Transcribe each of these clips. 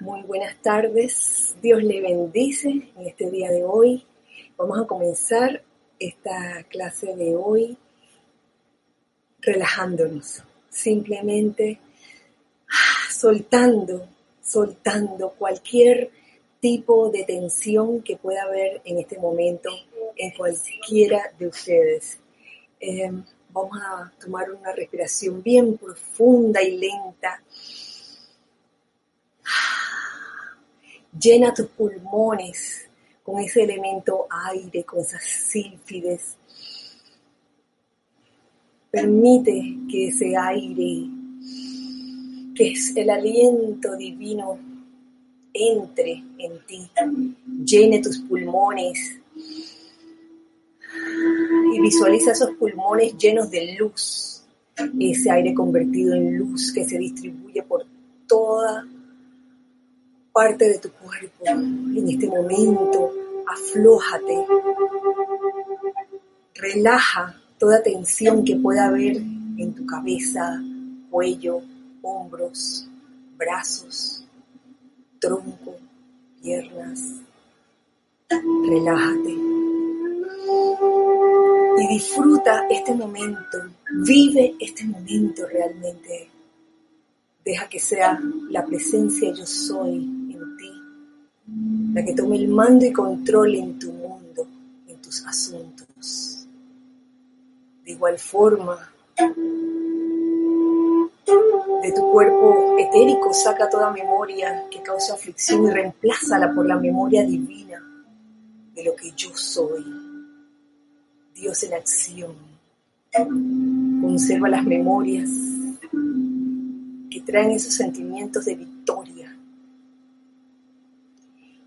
Muy buenas tardes, Dios le bendice en este día de hoy. Vamos a comenzar esta clase de hoy relajándonos, simplemente ah, soltando, soltando cualquier tipo de tensión que pueda haber en este momento en cualquiera de ustedes. Eh, vamos a tomar una respiración bien profunda y lenta Llena tus pulmones con ese elemento aire, con esas sílfides. Permite que ese aire, que es el aliento divino, entre en ti, llene tus pulmones. Y visualiza esos pulmones llenos de luz, ese aire convertido en luz que se distribuye por toda parte de tu cuerpo. En este momento, aflójate. Relaja toda tensión que pueda haber en tu cabeza, cuello, hombros, brazos, tronco, piernas. Relájate. Y disfruta este momento. Vive este momento realmente. Deja que sea la presencia yo soy la que tome el mando y control en tu mundo, en tus asuntos. De igual forma, de tu cuerpo etérico saca toda memoria que causa aflicción y reemplázala por la memoria divina de lo que yo soy. Dios en acción. Conserva las memorias que traen esos sentimientos de victoria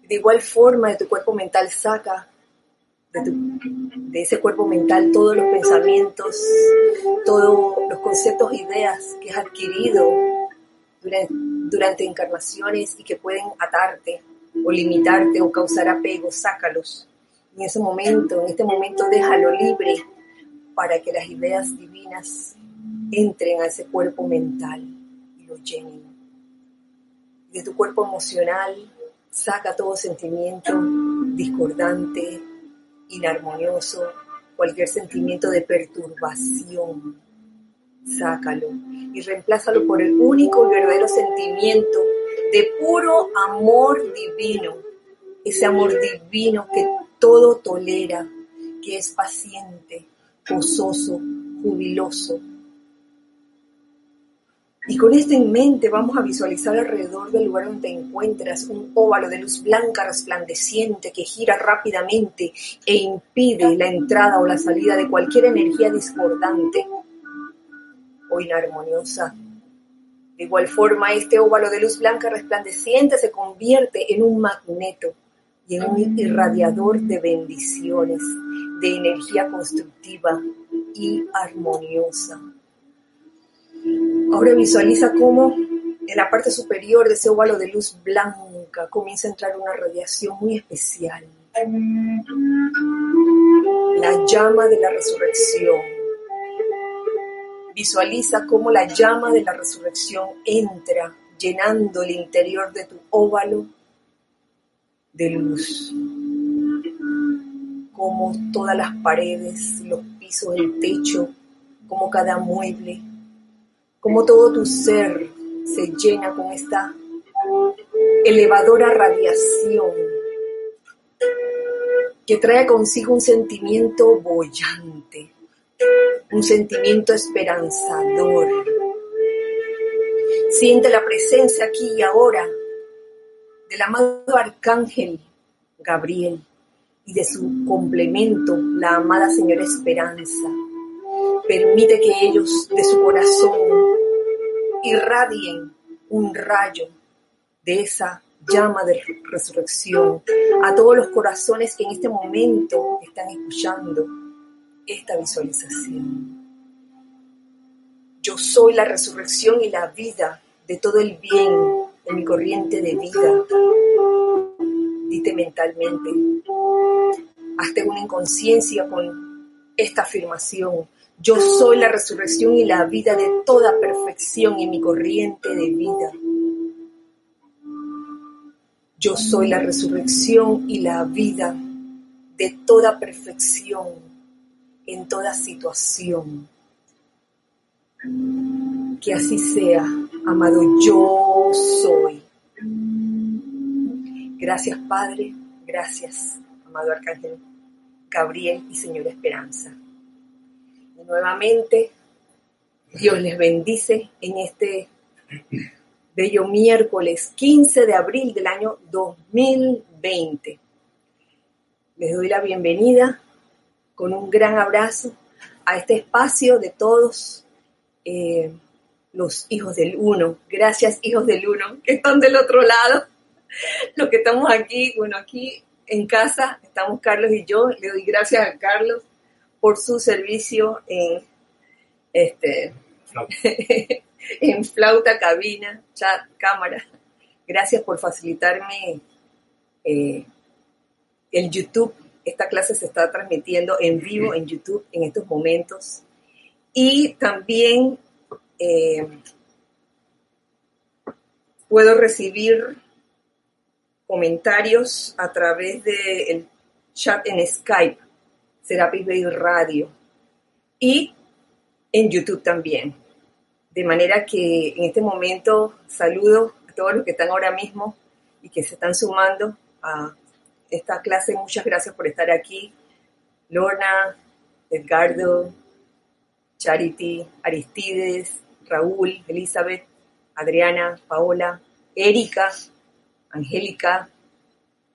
de igual forma, de tu cuerpo mental saca de, ese cuerpo mental todos los pensamientos, todos los conceptos ideas que has adquirido durante, durante encarnaciones y que pueden atarte o limitarte o causar apego, sácalos. En ese momento, en este momento déjalo libre para que las ideas divinas entren a ese cuerpo mental y lo llenen. De tu cuerpo emocional, Saca todo sentimiento discordante, inarmonioso, cualquier sentimiento de perturbación. Sácalo y reemplázalo por el único y verdadero sentimiento de puro amor divino. Ese amor divino que todo tolera, que es paciente, gozoso, jubiloso, y con esto en mente vamos a visualizar alrededor del lugar donde encuentras un óvalo de luz blanca resplandeciente que gira rápidamente e impide la entrada o la salida de cualquier energía discordante o inarmoniosa. De igual forma, este óvalo de luz blanca resplandeciente se convierte en un magneto y en un irradiador de bendiciones, de energía constructiva y armoniosa. Ahora visualiza cómo en la parte superior de ese óvalo de luz blanca comienza a entrar una radiación muy especial. La llama de la resurrección. Visualiza cómo la llama de la resurrección entra llenando el interior de tu óvalo de luz. Como todas las paredes, los pisos, el techo, como cada mueble, como todo tu ser se llena con esta elevadora radiación que trae consigo un sentimiento bollante, un sentimiento esperanzador. Siente la presencia aquí y ahora del amado arcángel Gabriel y de su complemento, la amada Señora Esperanza. Permite que ellos de su corazón irradien un rayo de esa llama de resurrección a todos los corazones que en este momento están escuchando esta visualización. Yo soy la resurrección y la vida de todo el bien en mi corriente de vida. Dite mentalmente, hazte una inconsciencia con esta afirmación. Yo soy la resurrección y la vida de toda perfección en mi corriente de vida. Yo soy la resurrección y la vida de toda perfección en toda situación. Que así sea, amado, yo soy. Gracias Padre, gracias, amado Arcángel Gabriel y Señora Esperanza. Nuevamente, Dios les bendice en este bello miércoles 15 de abril del año 2020. Les doy la bienvenida con un gran abrazo a este espacio de todos eh, los hijos del uno. Gracias hijos del uno que están del otro lado. Los que estamos aquí, bueno, aquí en casa estamos Carlos y yo. Le doy gracias a Carlos por su servicio en este en flauta, cabina, chat, cámara. Gracias por facilitarme eh, el YouTube. Esta clase se está transmitiendo en vivo en YouTube en estos momentos. Y también eh, puedo recibir comentarios a través del chat en Skype, Serapis Bay Radio, y en YouTube también. De manera que en este momento saludo a todos los que están ahora mismo y que se están sumando a esta clase. Muchas gracias por estar aquí. Lorna, Edgardo, Charity, Aristides, Raúl, Elizabeth, Adriana, Paola, Erika, Angélica,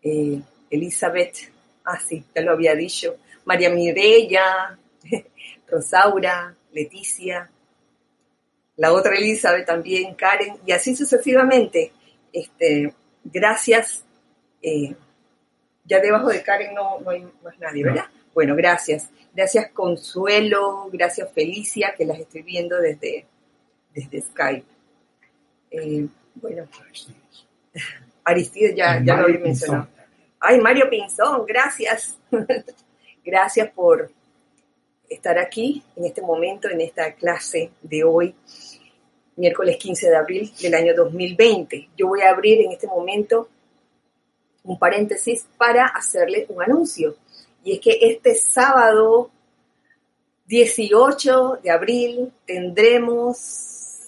eh, Elizabeth, ah sí, ya lo había dicho, María Mireya, Rosaura, Leticia, la otra Elizabeth también, Karen, y así sucesivamente. Este, gracias. Eh, ya debajo de Karen no, no, hay más nadie, ¿verdad? Bueno, gracias. Gracias Consuelo, gracias Felicia, que las estoy viendo desde, desde Skype. Eh, bueno, Aristides ya, ya lo había mencionado. Ay, Mario Pinzón, gracias. gracias por, estar aquí en este momento, en esta clase de hoy, miércoles 15 de abril del año 2020. Yo voy a abrir en este momento un paréntesis para hacerle un anuncio. Y es que este sábado 18 de abril tendremos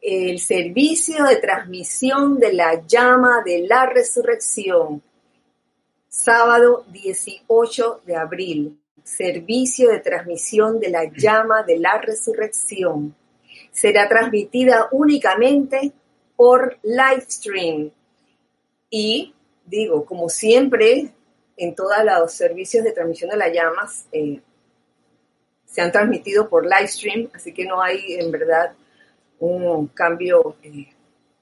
el servicio de transmisión de la llama de la resurrección. Sábado 18 de abril servicio de transmisión de la llama de la resurrección. Será transmitida únicamente por live stream. Y digo, como siempre, en todos los servicios de transmisión de las llamas eh, se han transmitido por live stream, así que no hay en verdad un cambio eh,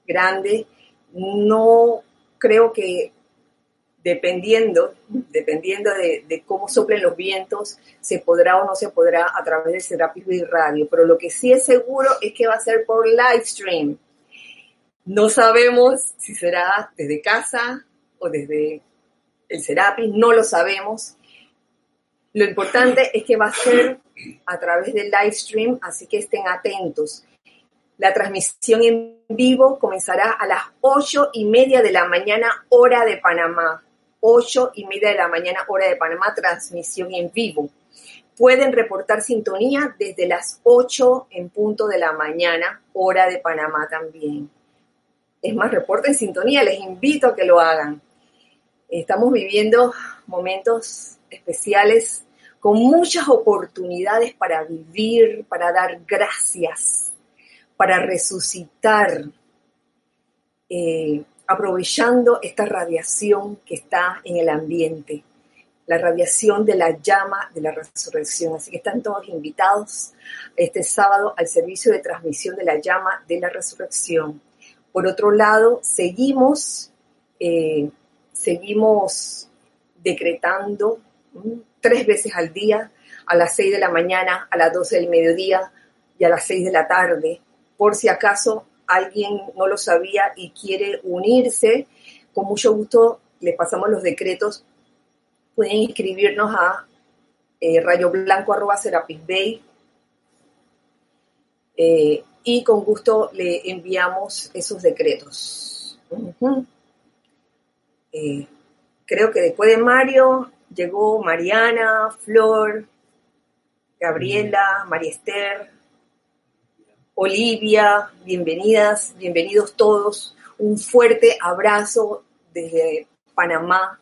grande. No creo que dependiendo, dependiendo de, cómo soplen los vientos, se podrá o no se podrá a través de Serapis y Radio. Pero lo que sí es seguro es que va a ser por live stream. No sabemos si será desde casa o desde el Serapis, no lo sabemos. Lo importante es que va a ser a través del live stream, así que estén atentos. La transmisión en vivo comenzará a las ocho y media de la mañana, hora de Panamá. 8 y media de la mañana, hora de Panamá, transmisión en vivo. Pueden reportar sintonía desde las 8 en punto de la mañana, hora de Panamá también. Es más, reporten sintonía, les invito a que lo hagan. Estamos viviendo momentos especiales con muchas oportunidades para vivir, para dar gracias, para resucitar. Eh, aprovechando esta radiación que está en el ambiente, la radiación de la llama de la resurrección. Así que están todos invitados este sábado al servicio de transmisión de la llama de la resurrección. Por otro lado, seguimos, eh, seguimos decretando tres veces al día, a las seis de la mañana, a las doce del mediodía y a las seis de la tarde, por si acaso alguien no lo sabía y quiere unirse, con mucho gusto le pasamos los decretos. Pueden escribirnos a eh, rayoblanco.serapisbay eh, y con gusto le enviamos esos decretos. Eh, creo que después de Mario llegó Mariana, Flor, Gabriela, María Esther, Olivia, bienvenidas, bienvenidos todos. Un fuerte abrazo desde Panamá.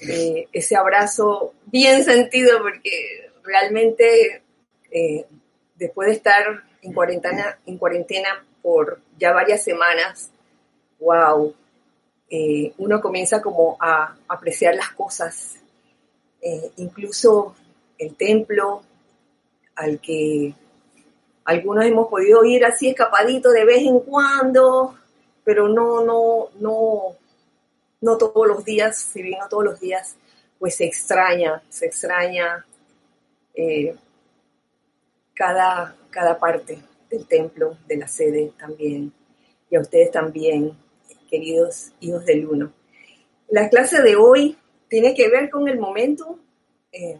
Eh, ese abrazo bien sentido porque realmente eh, después de estar en cuarentena, en cuarentena por ya varias semanas, wow, eh, uno comienza como a apreciar las cosas, incluso el templo al que algunos hemos podido ir así escapadito de vez en cuando, pero no, no, no, no todos los días, si bien no todos los días, pues se extraña, se extraña eh, cada, cada parte del templo, de la sede también, y a ustedes también, queridos hijos del uno. La clase de hoy tiene que ver con el momento, eh,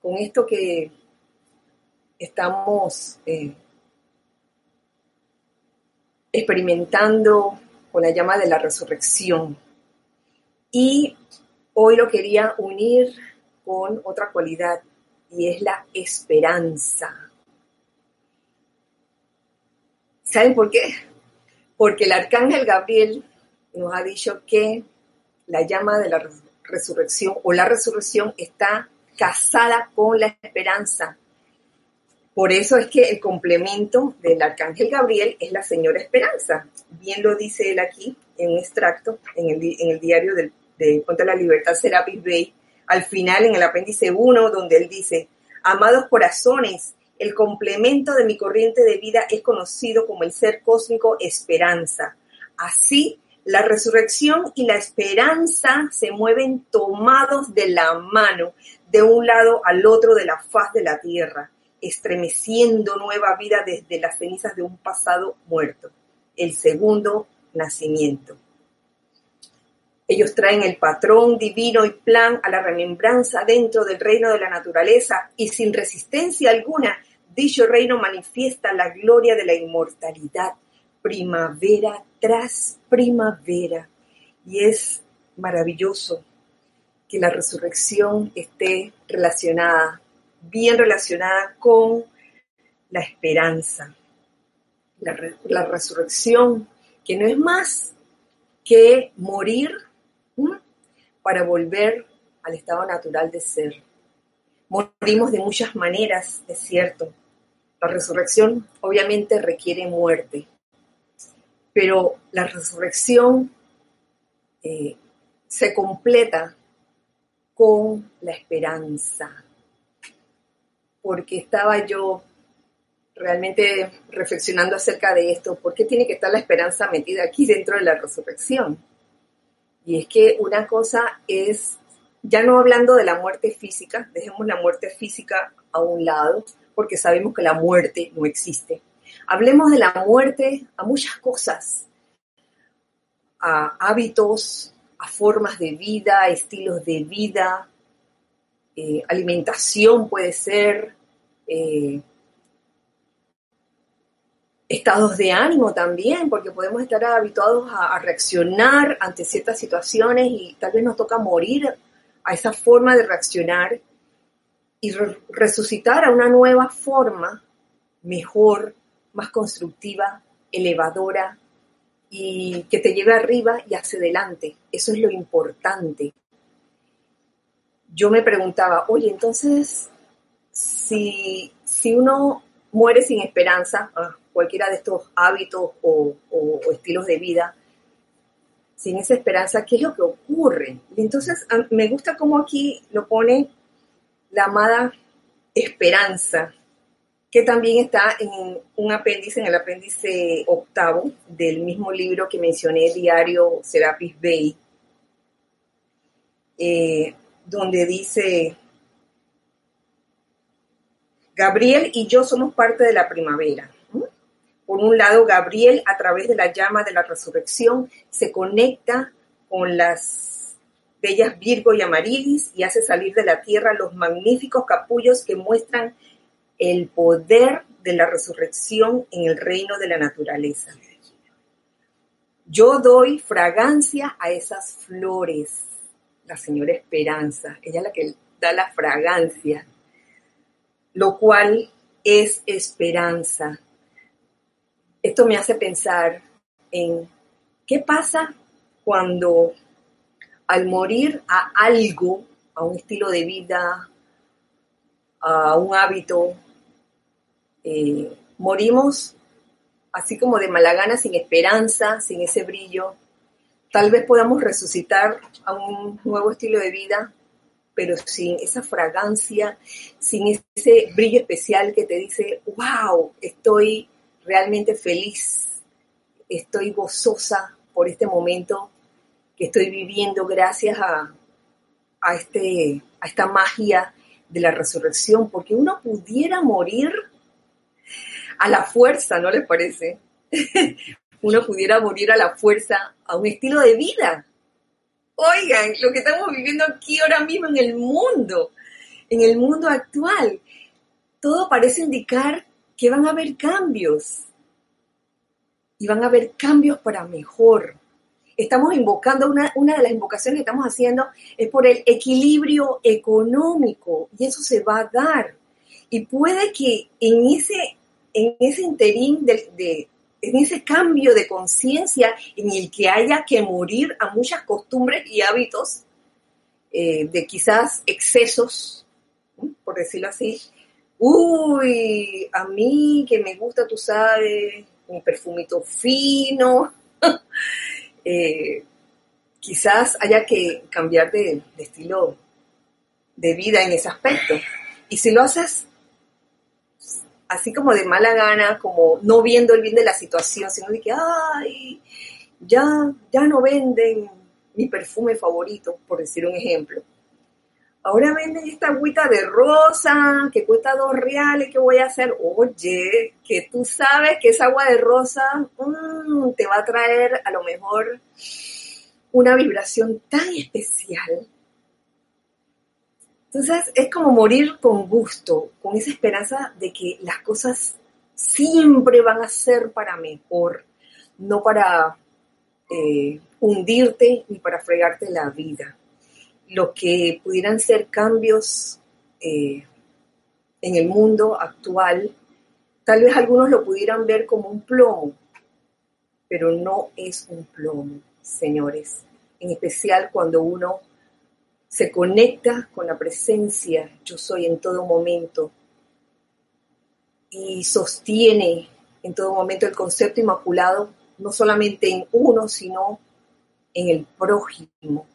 con esto que estamos eh, experimentando con la llama de la resurrección. Y hoy lo quería unir con otra cualidad y es la esperanza. ¿Saben por qué? Porque el arcángel Gabriel nos ha dicho que la llama de la resurrección o la resurrección está casada con la esperanza. Por eso es que el complemento del arcángel Gabriel es la señora esperanza. Bien lo dice él aquí en un extracto en el, diario de Contra la Libertad Serapis Bay, al final en el apéndice 1, donde él dice, amados corazones, el complemento de mi corriente de vida es conocido como el ser cósmico esperanza. Así, la resurrección y la esperanza se mueven tomados de la mano de un lado al otro de la faz de la tierra, estremeciendo nueva vida desde las cenizas de un pasado muerto, el segundo nacimiento. Ellos traen el patrón divino y plan a la remembranza dentro del reino de la naturaleza y sin resistencia alguna, dicho reino manifiesta la gloria de la inmortalidad, primavera tras primavera. Y es maravilloso que la resurrección esté relacionada, bien relacionada con la esperanza. La, resurrección, que no es más que morir para volver al estado natural de ser. Morimos de muchas maneras, es cierto. La resurrección obviamente requiere muerte, pero la resurrección eh, se completa con la esperanza, porque estaba yo realmente reflexionando acerca de esto, ¿por qué tiene que estar la esperanza metida aquí dentro de la resurrección? Y es que una cosa es, ya no hablando de la muerte física, dejemos la muerte física a un lado, porque sabemos que la muerte no existe. Hablemos de la muerte a muchas cosas, a hábitos, a formas de vida, estilos de vida, eh, alimentación puede ser, eh, estados de ánimo también, porque podemos estar habituados a, reaccionar ante ciertas situaciones y tal vez nos toca morir a esa forma de reaccionar y resucitar a una nueva forma mejor, más constructiva, elevadora y que te lleve arriba y hacia adelante. Eso es lo importante. Yo me preguntaba, oye, entonces, si, si uno muere sin esperanza, ah, cualquiera de estos hábitos o, estilos de vida, sin esa esperanza, ¿qué es lo que ocurre? Entonces me gusta cómo aquí lo pone la amada esperanza, que también está en un apéndice, en el apéndice octavo del mismo libro que mencioné, Diario Serapis Bay, eh, donde dice, Gabriel y yo somos parte de la primavera. Por un lado, Gabriel, a través de la llama de la resurrección, se conecta con las bellas Virgo y Amarilis y hace salir de la tierra los magníficos capullos que muestran el poder de la resurrección en el reino de la naturaleza. Yo doy fragancia a esas flores. La señora Esperanza, ella es la que da la fragancia, lo cual es esperanza. Esto me hace pensar en qué pasa cuando al morir a algo, a un estilo de vida, a un hábito, eh, morimos así como de mala gana, sin esperanza, sin ese brillo. Tal vez podamos resucitar a un nuevo estilo de vida, pero sin esa fragancia, sin ese brillo especial que te dice, wow, estoy realmente feliz, estoy gozosa por este momento que estoy viviendo gracias a, a, este, a esta magia de la resurrección, porque uno pudiera morir a la fuerza, ¿no les parece? Uno pudiera morir a la fuerza a un estilo de vida. Oigan, lo que estamos viviendo aquí ahora mismo en el mundo, en el mundo actual, todo parece indicar que van a haber cambios. Y van a haber cambios para mejor. Estamos invocando, una, una de las invocaciones que estamos haciendo es por el equilibrio económico y eso se va a dar. Y puede que en ese en ese interín de, en ese cambio de conciencia en el que haya que morir a muchas costumbres y hábitos eh, de quizás excesos, por decirlo así. Uy, a mí que me gusta, tú sabes, mi perfumito fino. Eh, quizás haya que cambiar de, de estilo de vida en ese aspecto. Y si lo haces así como de mala gana, como no viendo el bien de la situación, sino de que, ay, ya, ya no venden mi perfume favorito, por decir un ejemplo. Ahora venden esta agüita de rosa que cuesta dos reales, ¿qué voy a hacer? Oye, que tú sabes que esa agua de rosa mm, te va a traer a lo mejor una vibración tan especial entonces es como morir con gusto, con esa esperanza de que las cosas siempre van a ser para mejor, no para eh, hundirte ni para fregarte la vida. Lo que pudieran ser cambios eh, en el mundo actual, tal vez algunos lo pudieran ver como un plomo, pero no es un plomo, señores, en especial cuando uno se conecta con la presencia yo soy en todo momento y sostiene en todo momento el concepto inmaculado, no solamente en uno, sino en el prójimo.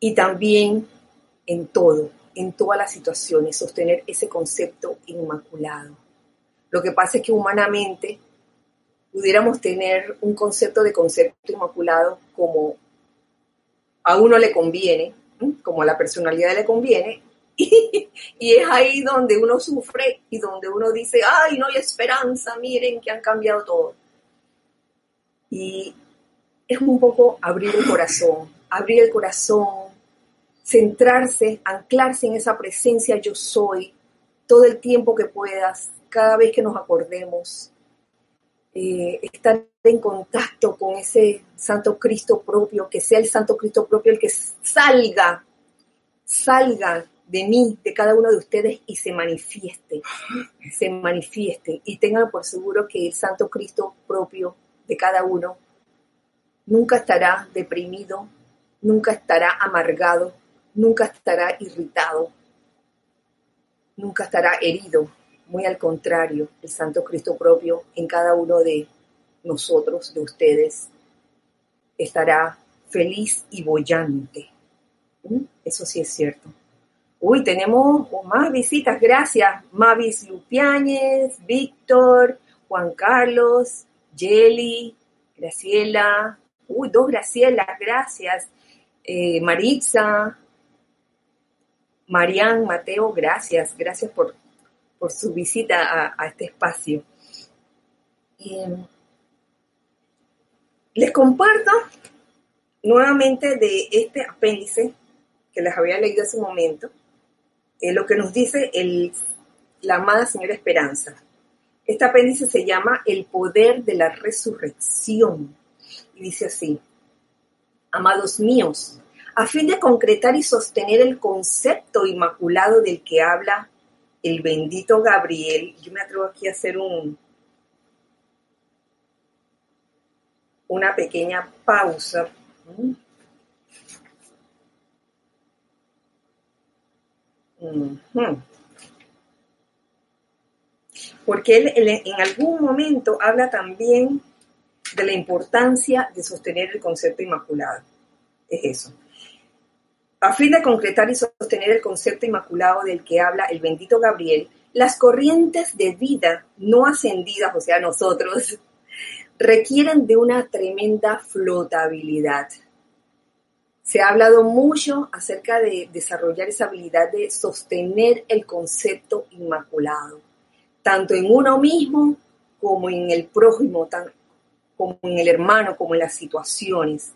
Y también en todo, en todas las situaciones, sostener ese concepto inmaculado. Lo que pasa es que humanamente pudiéramos tener un concepto de concepto inmaculado como a uno le conviene, como a la personalidad le conviene, y, es ahí donde uno sufre y donde uno dice, ay, no hay esperanza, miren que han cambiado todo. Y es un poco abrir el corazón, abrir el corazón, centrarse, anclarse en esa presencia yo soy todo el tiempo que puedas, cada vez que nos acordemos, eh, estar en contacto con ese Santo Cristo propio, que sea el Santo Cristo propio el que salga, salga de mí, de cada uno de ustedes y se manifieste, se manifieste y tengan por seguro que el Santo Cristo propio de cada uno nunca estará deprimido, nunca estará amargado, nunca estará irritado, nunca estará herido, muy al contrario, el Santo Cristo propio en cada uno de nosotros, de ustedes, estará feliz y bollante. ¿Mm? Eso sí es cierto. Uy, tenemos más visitas, gracias. Mavis Lupiáñez, Víctor, Juan Carlos, Jelly, Graciela. Uy, dos Gracielas, gracias. Eh, Maritza, Marian, Mateo, gracias. Gracias por por su visita a, este espacio. Em, les comparto nuevamente de este apéndice que les había leído hace un momento, eh, lo que nos dice el, la amada señora Esperanza. Este apéndice se llama El poder de la resurrección. Y dice así, amados míos, a fin de concretar y sostener el concepto inmaculado del que habla el bendito Gabriel, yo me atrevo aquí a hacer un, una pequeña pausa. Porque él, en algún momento habla también de la importancia de sostener el concepto inmaculado. Es eso. A fin de concretar y sostener el concepto inmaculado del que habla el bendito Gabriel, las corrientes de vida no ascendidas, o sea, nosotros, requieren de una tremenda flotabilidad. Se ha hablado mucho acerca de desarrollar esa habilidad de sostener el concepto inmaculado, tanto en uno mismo como en el prójimo, como en el hermano, como en las situaciones.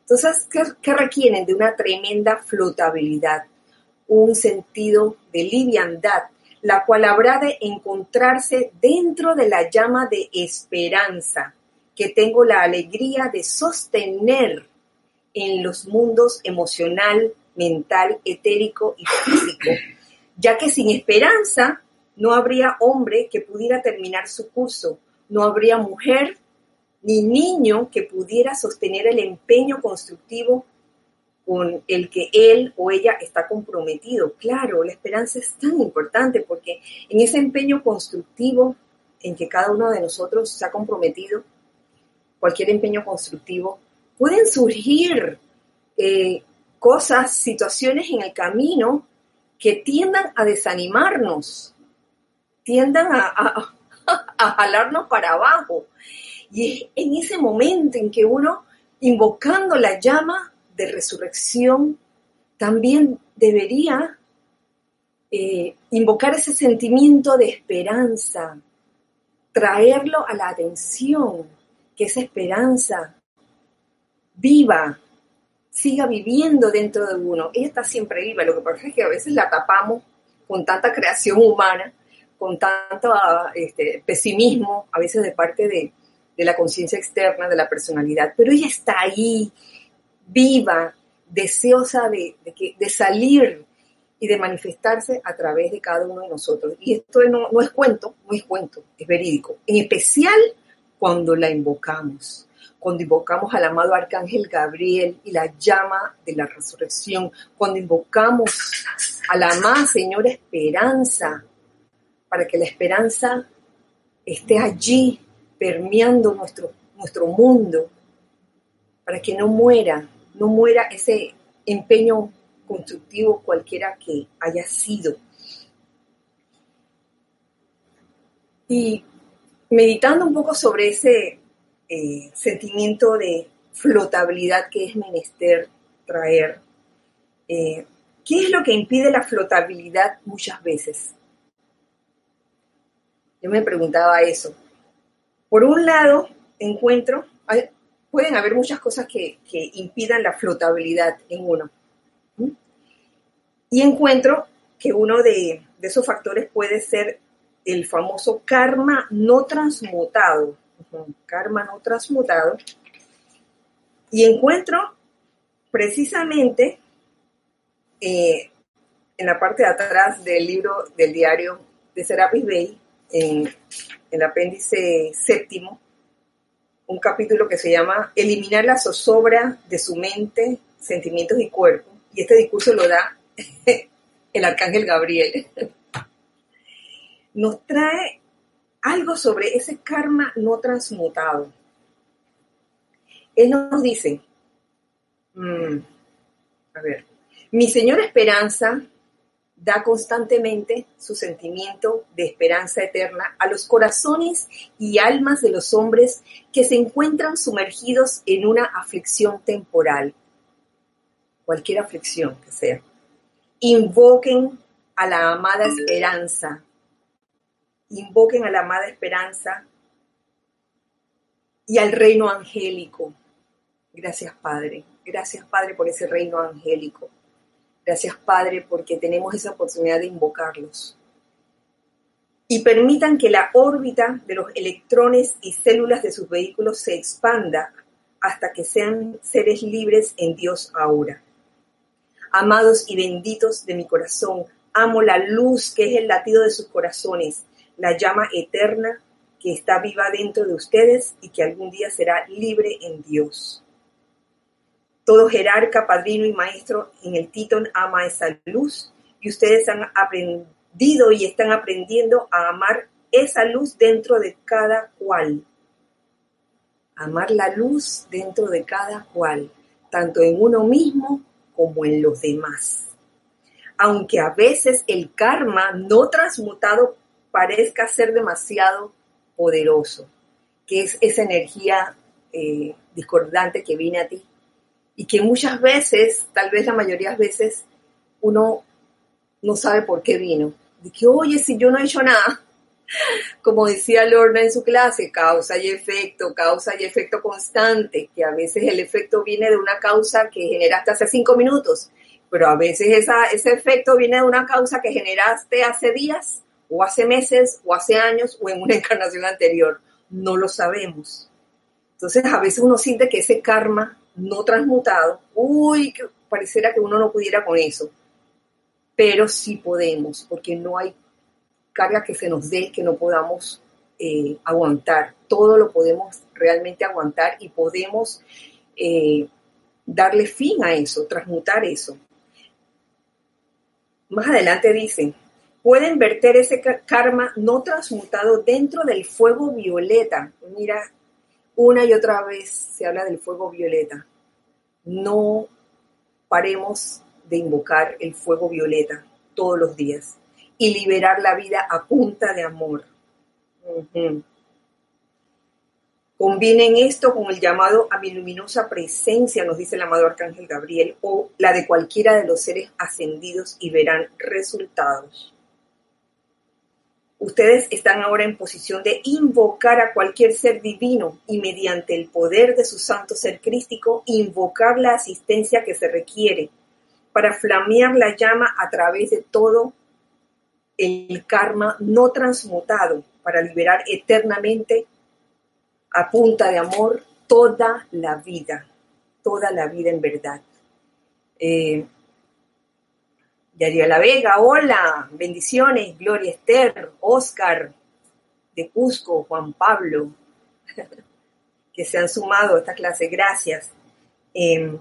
Entonces, ¿qué, requieren? De una tremenda flotabilidad, un sentido de liviandad, la cual habrá de encontrarse dentro de la llama de esperanza que tengo la alegría de sostener en los mundos emocional, mental, etérico y físico, ya que sin esperanza no habría hombre que pudiera terminar su curso, no habría mujer ni niño que pudiera sostener el empeño constructivo con el que él o ella está comprometido. Claro, la esperanza es tan importante porque en ese empeño constructivo en que cada uno de nosotros se ha comprometido, cualquier empeño constructivo, pueden surgir eh, cosas, situaciones en el camino que tiendan a desanimarnos, tiendan a, a, jalarnos para abajo. Y es en ese momento en que uno, invocando la llama de resurrección, también debería eh, invocar ese sentimiento de esperanza, traerlo a la atención, que esa esperanza viva, siga viviendo dentro de uno. Ella está siempre viva, lo que pasa es que a veces la tapamos con tanta creación humana, con tanto este, pesimismo, a veces de parte de, la conciencia externa, de la personalidad, pero ella está ahí, viva, deseosa de, de, salir y de manifestarse a través de cada uno de nosotros. Y esto no, no es cuento, no es cuento, es verídico. En especial cuando la invocamos, cuando invocamos al amado Arcángel Gabriel y la llama de la resurrección, cuando invocamos a la amada Señora Esperanza, para que la esperanza esté allí permeando nuestro, nuestro mundo, para que no muera, no muera ese empeño constructivo cualquiera que haya sido. Y meditando un poco sobre ese eh, sentimiento de flotabilidad que es menester traer, eh, ¿qué es lo que impide la flotabilidad muchas veces? Yo me preguntaba eso. Por un lado, encuentro, pueden haber muchas cosas que, impidan la flotabilidad en uno. Y encuentro que uno de esos factores puede ser el famoso karma no transmutado. Karma no transmutado. Y encuentro precisamente eh, en la parte de atrás del libro del diario de Serapis Bay, en el apéndice séptimo, un capítulo que se llama Eliminar la zozobra de su mente, sentimientos y cuerpo. Y este discurso lo da el arcángel Gabriel nos trae algo sobre ese karma no transmutado. Él nos dice, mm, a ver, mi Señora Esperanza da constantemente su sentimiento de esperanza eterna a los corazones y almas de los hombres que se encuentran sumergidos en una aflicción temporal, cualquier aflicción que sea. Invoquen a la amada esperanza invoquen a la amada esperanza y al reino angélico. Gracias Padre, gracias Padre por ese reino angélico. Gracias Padre porque tenemos esa oportunidad de invocarlos. y permitan que la órbita de los electrones y células de sus vehículos se expanda hasta que sean seres libres en Dios ahora. Amados y benditos de mi corazón, amo la luz que es el latido de sus corazones, la llama eterna que está viva dentro de ustedes y que algún día será libre en Dios. Todo jerarca, padrino y maestro en el Titón ama esa luz y ustedes han aprendido y están aprendiendo a amar esa luz dentro de cada cual. Amar la luz dentro de cada cual, tanto en uno mismo como en los demás. Aunque a veces el karma no transmutado parezca ser demasiado poderoso, que es esa energía eh, discordante que viene a ti y que muchas veces, tal vez la mayoría de veces, uno no sabe por qué vino de que, oye, si yo no he hecho nada, como decía Lorna en su clase, causa y efecto, causa y efecto constante, que a veces el efecto viene de una causa que generaste hace cinco minutos, pero a veces esa, ese efecto viene de una causa que generaste hace días, o hace meses, o hace años, o en una encarnación anterior. No lo sabemos. Entonces a veces uno siente que ese karma no transmutado, uy, que pareciera que uno no pudiera con eso pero sí podemos, porque no hay carga que se nos dé que no podamos eh, aguantar. Todo lo podemos realmente aguantar y podemos eh, darle fin a eso, transmutar eso. Más adelante dicen, pueden verter ese karma no transmutado dentro del fuego violeta. Mira, una y otra vez se habla del fuego violeta. No paremos de invocar el fuego violeta todos los días y liberar la vida a punta de amor. Combinen esto con el llamado a mi luminosa presencia, nos dice el amado Arcángel Gabriel, o la de cualquiera de los seres ascendidos y verán resultados. Ustedes están ahora en posición de invocar a cualquier ser divino y mediante el poder de su santo ser crístico, invocar la asistencia que se requiere para flamear la llama a través de todo el karma no transmutado, para liberar eternamente a punta de amor toda la vida, toda la vida en verdad. Eh, La Vega, hola, bendiciones, Gloria Esther, Oscar de Cusco, Juan Pablo, que se han sumado a esta clase, gracias. Eh,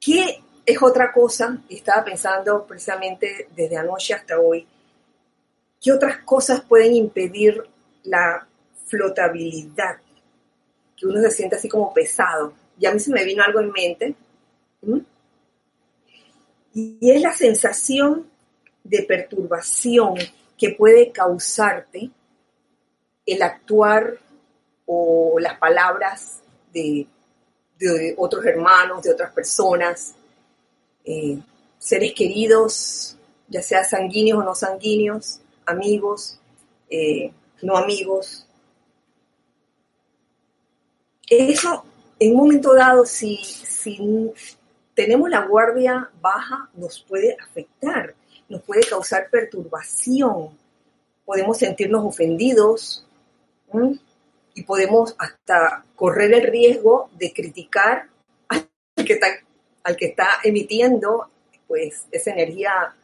¿Qué es otra cosa, estaba pensando precisamente desde anoche hasta hoy, ¿qué otras cosas pueden impedir la flotabilidad? Que uno se siente así como pesado. Y a mí se me vino algo en mente. Y es la sensación de perturbación que puede causarte el actuar o las palabras de, otros hermanos, de otras personas, eh, seres queridos, ya sea sanguíneos o no sanguíneos, amigos, eh, no amigos. Eso, en un momento dado, si, si tenemos la guardia baja, nos puede afectar, nos puede causar perturbación. Podemos sentirnos ofendidos y podemos hasta correr el riesgo de criticar al que está al que está emitiendo pues esa energía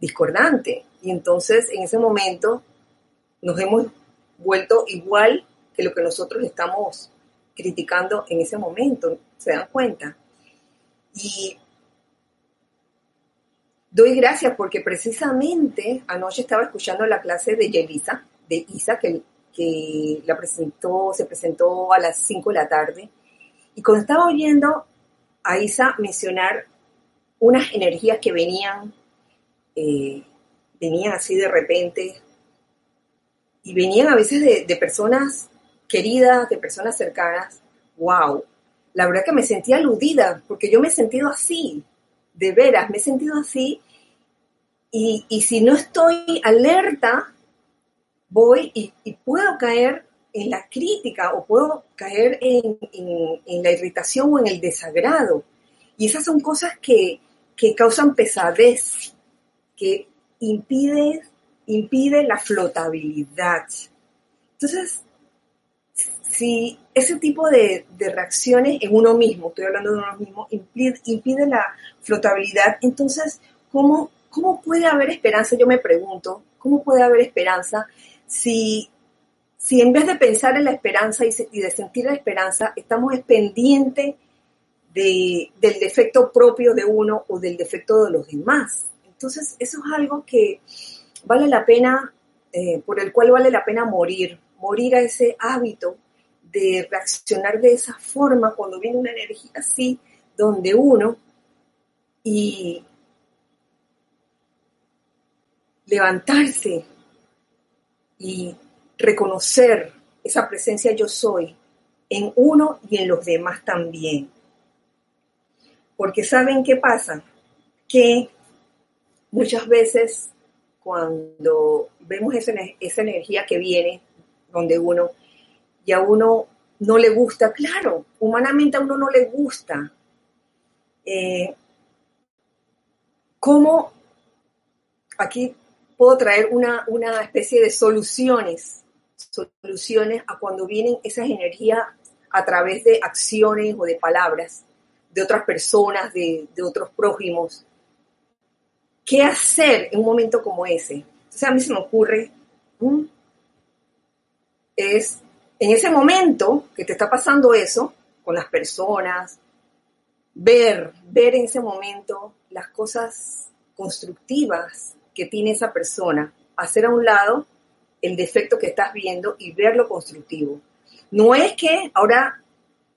discordante. Y entonces en ese momento nos hemos vuelto igual que lo que nosotros estamos criticando en ese momento, ¿se dan cuenta? Y doy gracias porque precisamente anoche estaba escuchando la clase de Yelisa, de Isa, que, la presentó, se presentó a las 5 de la tarde, y cuando estaba oyendo a Isa mencionar unas energías que venían, eh, venían así de repente, y venían a veces de, personas queridas, de personas cercanas. ¡Wow! La verdad que me sentí aludida, porque yo me he sentido así, de veras, me he sentido así. Y, si no estoy alerta, voy y, puedo caer en la crítica o puedo caer en, la irritación o en el desagrado. Y esas son cosas que, causan pesadez, que impiden, impide la flotabilidad. Entonces, si ese tipo de, reacciones en uno mismo, estoy hablando de uno mismo, impide, la flotabilidad, entonces, ¿cómo, ¿cómo puede haber esperanza? Yo me pregunto, ¿cómo puede haber esperanza si, si en vez de pensar en la esperanza y, de sentir la esperanza, estamos pendientes de, del defecto propio de uno o del defecto de los demás? Entonces, eso es algo que vale la pena, eh, por el cual vale la pena morir, morir a ese hábito de reaccionar de esa forma cuando viene una energía así, donde uno y levantarse y reconocer esa presencia yo soy en uno y en los demás también. Porque saben qué pasa? Que muchas veces cuando vemos esa, esa energía que viene, donde uno, y a uno no le gusta, claro, humanamente a uno no le gusta. Eh, ¿Cómo aquí puedo traer una, una especie de soluciones, soluciones a cuando vienen esas energías a través de acciones o de palabras de otras personas, de, de otros prójimos? ¿Qué hacer en un momento como ese? Entonces a mí se me ocurre, es en ese momento que te está pasando eso con las personas, ver, ver en ese momento las cosas constructivas que tiene esa persona, hacer a un lado el defecto que estás viendo y ver lo constructivo. No es que ahora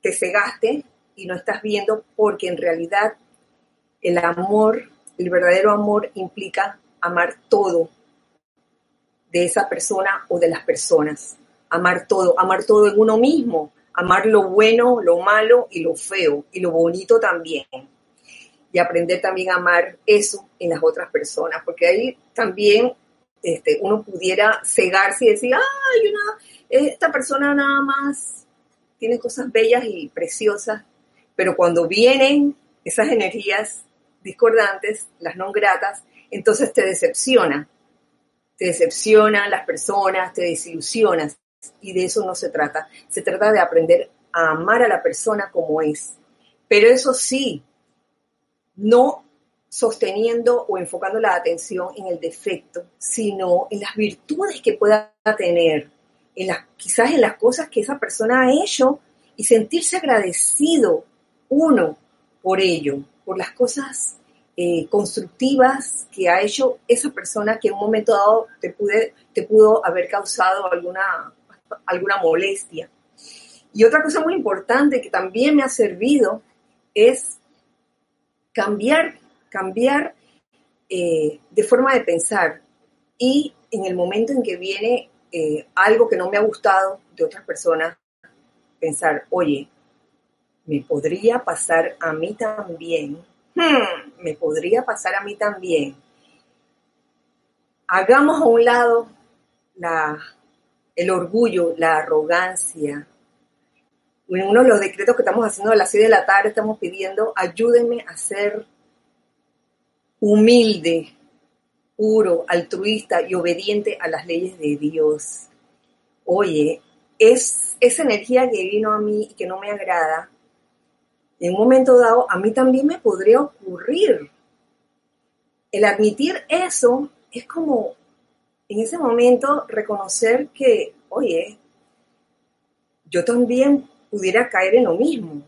te cegaste y no estás viendo porque en realidad el amor el verdadero amor implica amar todo de esa persona o de las personas. Amar todo, amar todo en uno mismo, amar lo bueno, lo malo y lo feo y lo bonito también. Y aprender también a amar eso en las otras personas, porque ahí también este, uno pudiera cegarse y decir, ay, esta persona nada más tiene cosas bellas y preciosas, pero cuando vienen esas energías discordantes, las no gratas, entonces te decepciona. Te decepcionan las personas, te desilusionas. Y de eso no se trata. Se trata de aprender a amar a la persona como es. Pero eso sí, no sosteniendo o enfocando la atención en el defecto, sino en las virtudes que pueda tener, en las, quizás en las cosas que esa persona ha hecho y sentirse agradecido uno por ello por las cosas eh, constructivas que ha hecho esa persona que en un momento dado te, pude, te pudo haber causado alguna, alguna molestia. Y otra cosa muy importante que también me ha servido es cambiar, cambiar eh, de forma de pensar. Y en el momento en que viene eh, algo que no me ha gustado de otras personas, pensar, oye, me podría pasar a mí también, hmm, me podría pasar a mí también. Hagamos a un lado la, el orgullo, la arrogancia. En uno de los decretos que estamos haciendo a las 6 de la tarde estamos pidiendo, ayúdenme a ser humilde, puro, altruista y obediente a las leyes de Dios. Oye, es esa energía que vino a mí y que no me agrada, en un momento dado a mí también me podría ocurrir. El admitir eso es como en ese momento reconocer que, oye, yo también pudiera caer en lo mismo.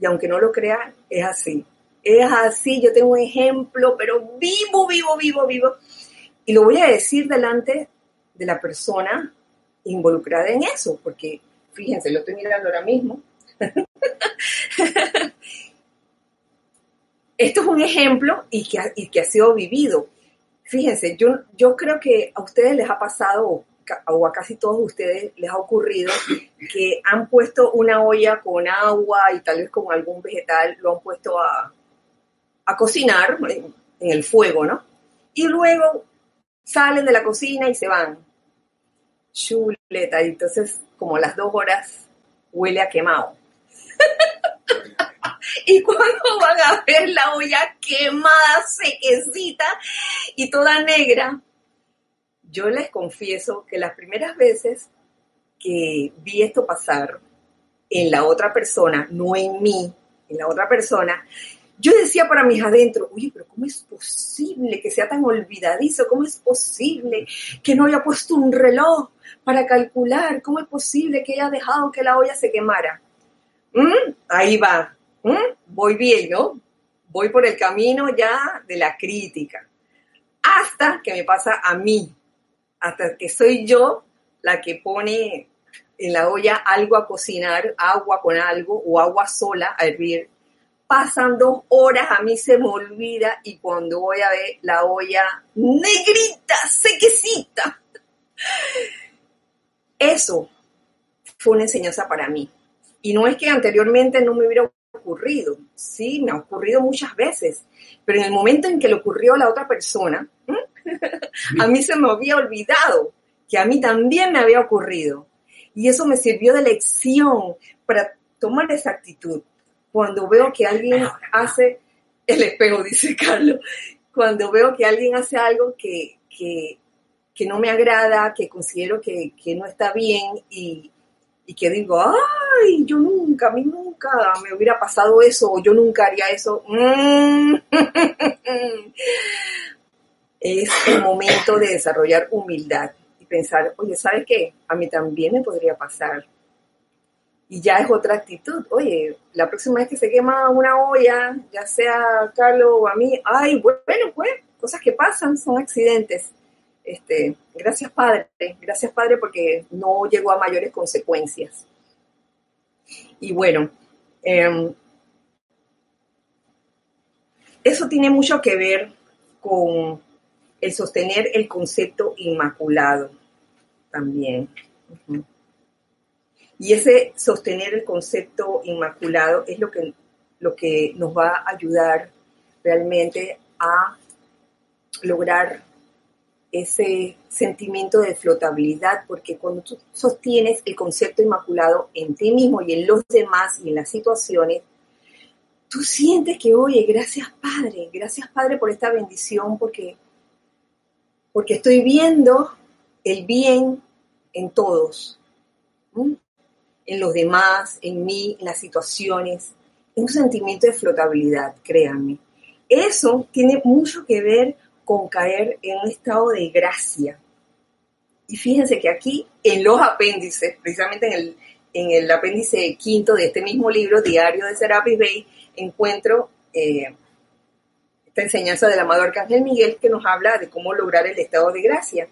Y aunque no lo crea, es así. Es así, yo tengo un ejemplo, pero vivo, vivo, vivo, vivo. Y lo voy a decir delante de la persona involucrada en eso, porque fíjense, lo estoy mirando ahora mismo. Esto es un ejemplo y que, ha, que ha sido vivido. Fíjense, yo, yo creo que a ustedes les ha pasado, o a casi todos ustedes les ha ocurrido, que han puesto una olla con agua y tal vez con algún vegetal, lo han puesto a, a cocinar en, el fuego, ¿no? Y luego salen de la cocina y se van. Chuleta, y entonces como las dos horas huele a quemado. y cuando van a ver la olla quemada, sequecita y toda negra, yo les confieso que las primeras veces que vi esto pasar en la otra persona, no en mí, en la otra persona, yo decía para mis adentro, oye, pero ¿cómo es posible que sea tan olvidadizo? ¿Cómo es posible que no haya puesto un reloj para calcular? ¿Cómo es posible que haya dejado que la olla se quemara? ¿Mm? Ahí va, ¿Mm? voy bien, ¿no? Voy por el camino ya de la crítica, hasta que me pasa a mí, hasta que soy yo la que pone en la olla algo a cocinar, agua con algo o agua sola a hervir. Pasan dos horas, a mí se me olvida y cuando voy a ver la olla negrita, sequecita. Eso fue una enseñanza para mí. Y no es que anteriormente no me hubiera ocurrido, sí, me ha ocurrido muchas veces, pero en el momento en que le ocurrió a la otra persona, a mí se me había olvidado que a mí también me había ocurrido. Y eso me sirvió de lección para tomar esa actitud. Cuando veo que alguien hace, el espejo, dice Carlos, cuando veo que alguien hace algo que, que, no me agrada, que considero que, no está bien y, y, que digo, ay, yo nunca, a mí nunca me hubiera pasado eso o yo nunca haría eso. Mm. es el momento de desarrollar humildad y pensar, oye, ¿sabes qué? A mí también me podría pasar. Y ya es otra actitud. Oye, la próxima vez que se quema una olla, ya sea a Carlos o a mí, ay, bueno, pues, cosas que pasan, son accidentes. Este, gracias Padre, gracias Padre porque no llegó a mayores consecuencias. Y bueno, em, eso tiene mucho que ver con el sostener el concepto inmaculado también. Y ese sostener el concepto inmaculado es lo que, lo que nos va a ayudar realmente a lograr ese sentimiento de flotabilidad, porque cuando tú sostienes el concepto inmaculado en ti mismo y en los demás y en las situaciones, tú sientes que, oye, gracias Padre, gracias Padre por esta bendición, porque porque estoy viendo el bien en todos, en los demás, en mí, en las situaciones. Es un sentimiento de flotabilidad, créanme. Eso tiene mucho que ver con caer en un estado de gracia. Y fíjense que aquí en los apéndices, precisamente en el, en el apéndice quinto de este mismo libro, Diario de Serapis Bay, encuentro eh, esta enseñanza del amado Arcángel Miguel que nos habla de cómo lograr el estado de gracia.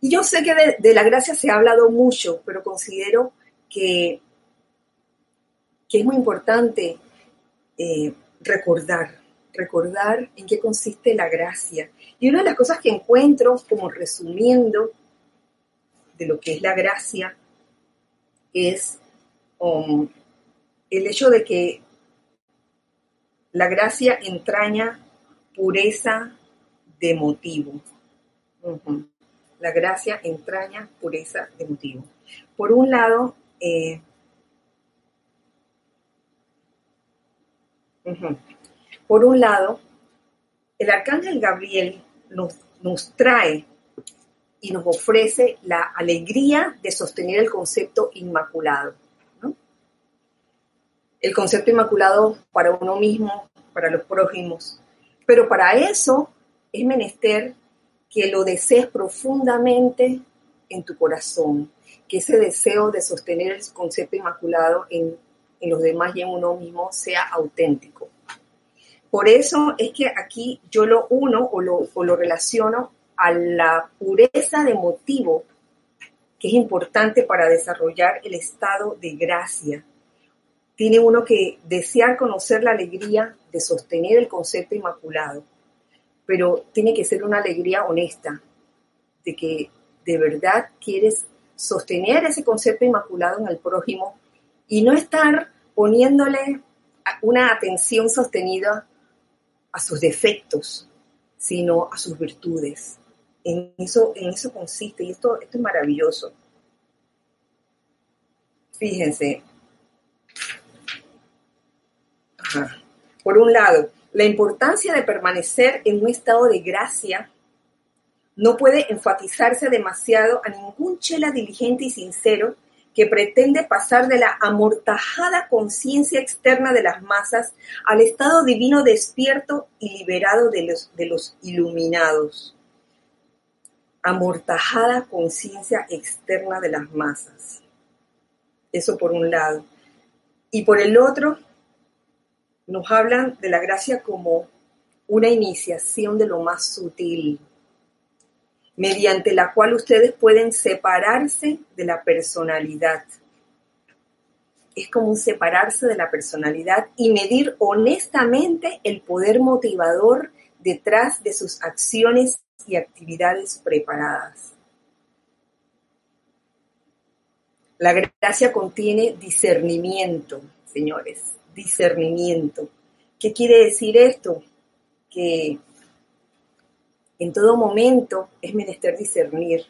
Y yo sé que de, la gracia se ha hablado mucho, pero considero que, que es muy importante eh, recordar, recordar en qué consiste la gracia. Y una de las cosas que encuentro como resumiendo de lo que es la gracia es um, el hecho de que la gracia entraña pureza de motivo. La gracia entraña pureza de motivo. Por un lado, eh, por un lado, el arcángel Gabriel nos, trae y nos ofrece la alegría de sostener el concepto inmaculado. El concepto inmaculado para uno mismo, para los prójimos, pero para eso es menester que lo desees profundamente en tu corazón, que ese deseo de sostener el concepto inmaculado en, los demás y en uno mismo sea auténtico. Por eso es que aquí yo lo uno o lo, o lo relaciono a la pureza de motivo que es importante para desarrollar el estado de gracia. Tiene uno que desear conocer la alegría de sostener el concepto inmaculado, pero tiene que ser una alegría honesta, de que de verdad quieres sostener ese concepto inmaculado en el prójimo y no estar poniéndole una atención sostenida a sus defectos, sino a sus virtudes. En eso, en eso consiste y esto, esto es maravilloso. Fíjense. Por un lado, la importancia de permanecer en un estado de gracia no puede enfatizarse demasiado a ningún chela diligente y sincero que pretende pasar de la amortajada conciencia externa de las masas al estado divino despierto y liberado de los, de los iluminados. Amortajada conciencia externa de las masas. Eso por un lado. Y por el otro, nos hablan de la gracia como una iniciación de lo más sutil, mediante la cual ustedes pueden separarse de la personalidad. Es como un separarse de la personalidad y medir honestamente el poder motivador detrás de sus acciones y actividades preparadas. La gracia contiene discernimiento, señores, discernimiento. ¿Qué quiere decir esto? Que en todo momento es menester discernir,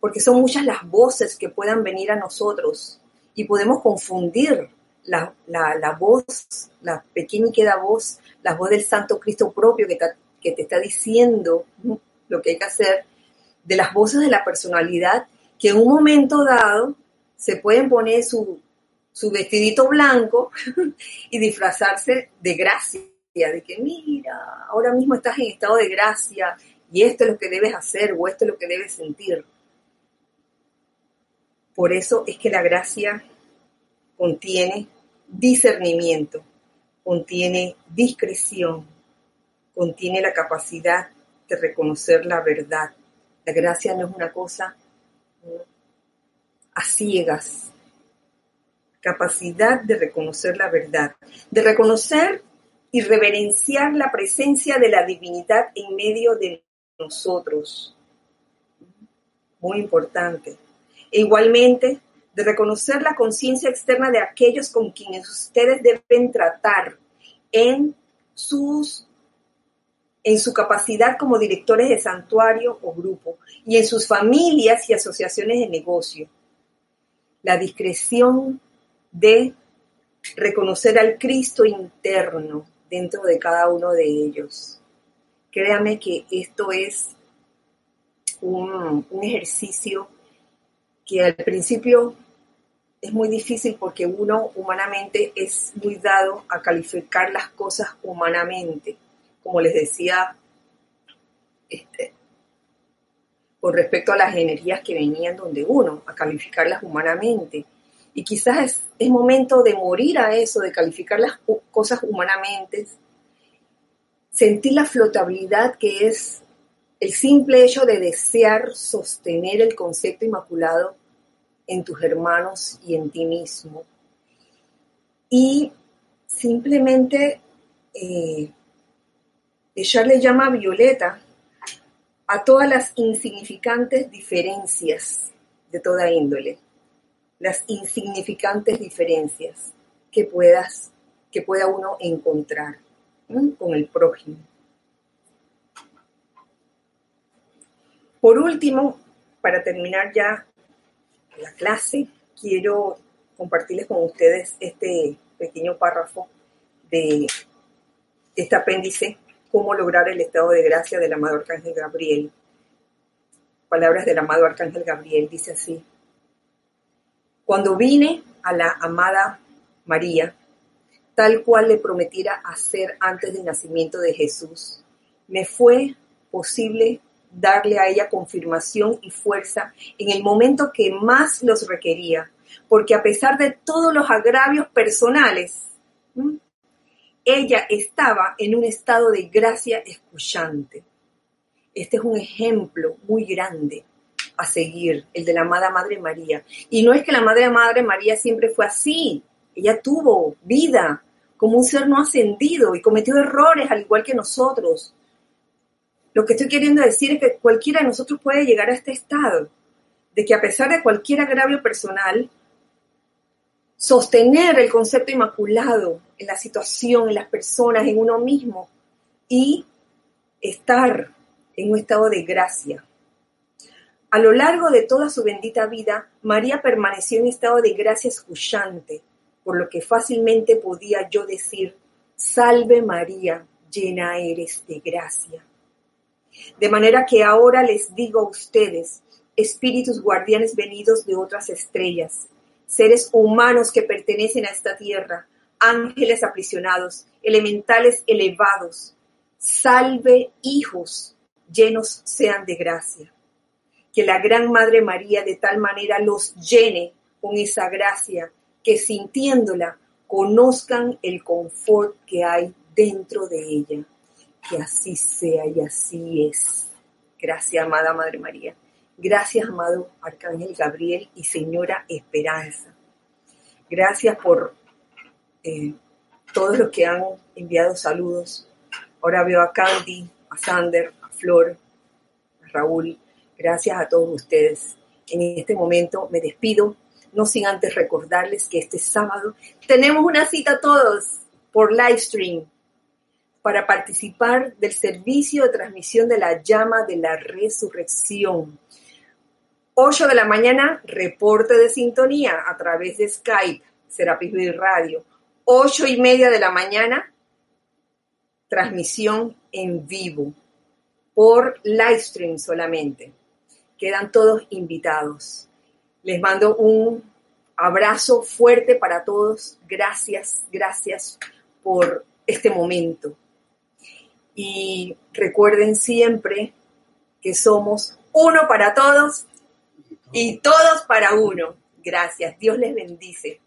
porque son muchas las voces que puedan venir a nosotros y podemos confundir la, voz, la pequeña y queda voz, la voz del Santo Cristo propio que te, que te está diciendo lo que hay que hacer, de las voces de la personalidad que en un momento dado se pueden poner su, su vestidito blanco y disfrazarse de gracia de que mira, ahora mismo estás en estado de gracia y esto es lo que debes hacer o esto es lo que debes sentir. Por eso es que la gracia contiene discernimiento, contiene discreción, contiene la capacidad de reconocer la verdad. La gracia no es una cosa a ciegas, capacidad de reconocer la verdad, de reconocer y reverenciar la presencia de la divinidad en medio de nosotros. Muy importante. E igualmente, de reconocer la conciencia externa de aquellos con quienes ustedes deben tratar en sus en su capacidad como directores de santuario o grupo y en sus familias y asociaciones de negocio. La discreción de reconocer al Cristo interno dentro de cada uno de ellos. Créame que esto es un, ejercicio que al principio es muy difícil porque uno humanamente es muy dado a calificar las cosas humanamente, como les decía, este, con respecto a las energías que venían donde uno, a calificarlas humanamente. Y quizás es, momento de morir a eso, de calificar las cosas humanamente, sentir la flotabilidad que es el simple hecho de desear sostener el concepto inmaculado en tus hermanos y en ti mismo. Y simplemente eh, echarle llama violeta a todas las insignificantes diferencias de toda índole las insignificantes diferencias que puedas, que pueda uno encontrar con el prójimo. Por último, para terminar ya la clase, quiero compartirles con ustedes este pequeño párrafo de este apéndice, cómo lograr el estado de gracia del amado Arcángel Gabriel. Palabras del amado Arcángel Gabriel, dice así, cuando vine a la amada María, tal cual le prometiera hacer antes del nacimiento de Jesús, me fue posible darle a ella confirmación y fuerza en el momento que más los requería, porque a pesar de todos los agravios personales, ella estaba en un estado de gracia escuchante. Este es un ejemplo muy grande a seguir, el de la amada Madre María. Y no es que la Madre Madre María siempre fue así, ella tuvo vida como un ser no ascendido y cometió errores al igual que nosotros. Lo que estoy queriendo decir es que cualquiera de nosotros puede llegar a este estado, de que a pesar de cualquier agravio personal, sostener el concepto inmaculado en la situación, en las personas, en uno mismo y estar en un estado de gracia, a lo largo de toda su bendita vida, María permaneció en estado de gracia escuchante, por lo que fácilmente podía yo decir, Salve María, llena eres de gracia. De manera que ahora les digo a ustedes, espíritus guardianes venidos de otras estrellas, seres humanos que pertenecen a esta tierra, ángeles aprisionados, elementales elevados, salve hijos, llenos sean de gracia. Que la Gran Madre María de tal manera los llene con esa gracia que sintiéndola conozcan el confort que hay dentro de ella. Que así sea y así es. Gracias, amada Madre María. Gracias, amado Arcángel Gabriel y Señora Esperanza. Gracias por eh, todos los que han enviado saludos. Ahora veo a Candy, a Sander, a Flor, a Raúl. Gracias a todos ustedes. En este momento me despido no sin antes recordarles que este sábado tenemos una cita todos por live stream para participar del servicio de transmisión de la llama de la resurrección. 8 de la mañana, reporte de sintonía a través de Skype, Serapis Bay Radio. 8 y media de la mañana, transmisión en vivo por live stream solamente. Quedan todos invitados. Les mando un abrazo fuerte para todos. Gracias, gracias por este momento. Y recuerden siempre que somos uno para todos y todos para uno. Gracias. Dios les bendice.